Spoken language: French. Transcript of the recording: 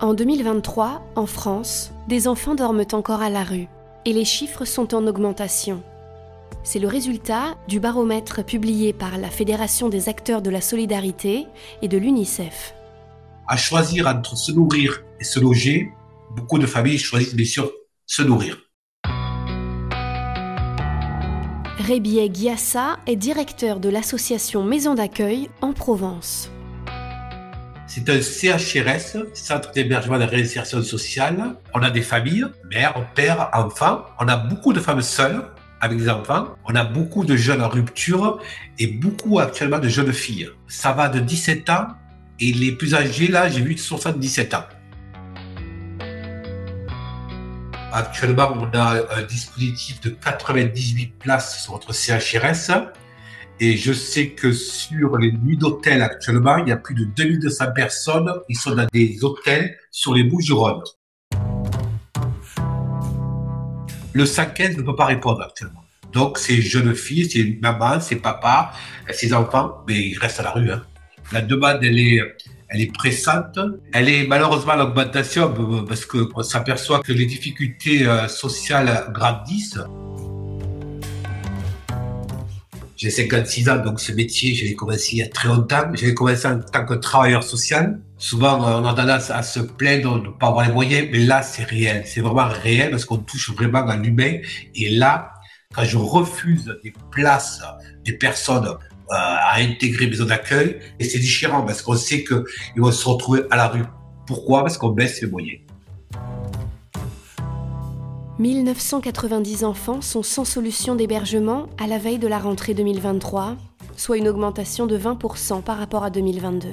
En 2023, en France, des enfants dorment encore à la rue et les chiffres sont en augmentation. C'est le résultat du baromètre publié par la Fédération des acteurs de la solidarité et de l'UNICEF. À choisir entre se nourrir et se loger, beaucoup de familles choisissent bien sûr se nourrir. Rébier Guiassa est directeur de l'association Maison d'accueil en Provence. C'est un CHRS, Centre d'hébergement de réinsertion sociale. On a des familles, mères, pères, enfants. On a beaucoup de femmes seules avec des enfants. On a beaucoup de jeunes en rupture et beaucoup actuellement de jeunes filles. Ça va de 17 ans et les plus âgés, là, j'ai vu 77 ans. Actuellement, on a un dispositif de 98 places sur notre CHRS et je sais que sur les nuits d'hôtel actuellement, il y a plus de 2200 personnes qui sont dans des hôtels sur les Bouches-du-Rhône. Le 115 ne peut pas répondre actuellement. Donc, ces jeunes filles, c'est maman, c'est papa, ses enfants, mais ils restent à la rue. Hein. La demande, elle est, elle est pressante. Elle est malheureusement en augmentation parce qu'on s'aperçoit que les difficultés euh, sociales grandissent. J'ai 56 ans, donc ce métier, je l'ai commencé il y a très longtemps. J'ai commencé en tant que travailleur social. Souvent, on a tendance à se plaindre de ne pas avoir les moyens, mais là, c'est réel. C'est vraiment réel parce qu'on touche vraiment à l'humain. Et là, quand je refuse des places, des personnes euh, à intégrer maison d'accueil, c'est déchirant parce qu'on sait qu'ils vont se retrouver à la rue. Pourquoi? Parce qu'on baisse les moyens. 1990 enfants sont sans solution d'hébergement à la veille de la rentrée 2023, soit une augmentation de 20% par rapport à 2022.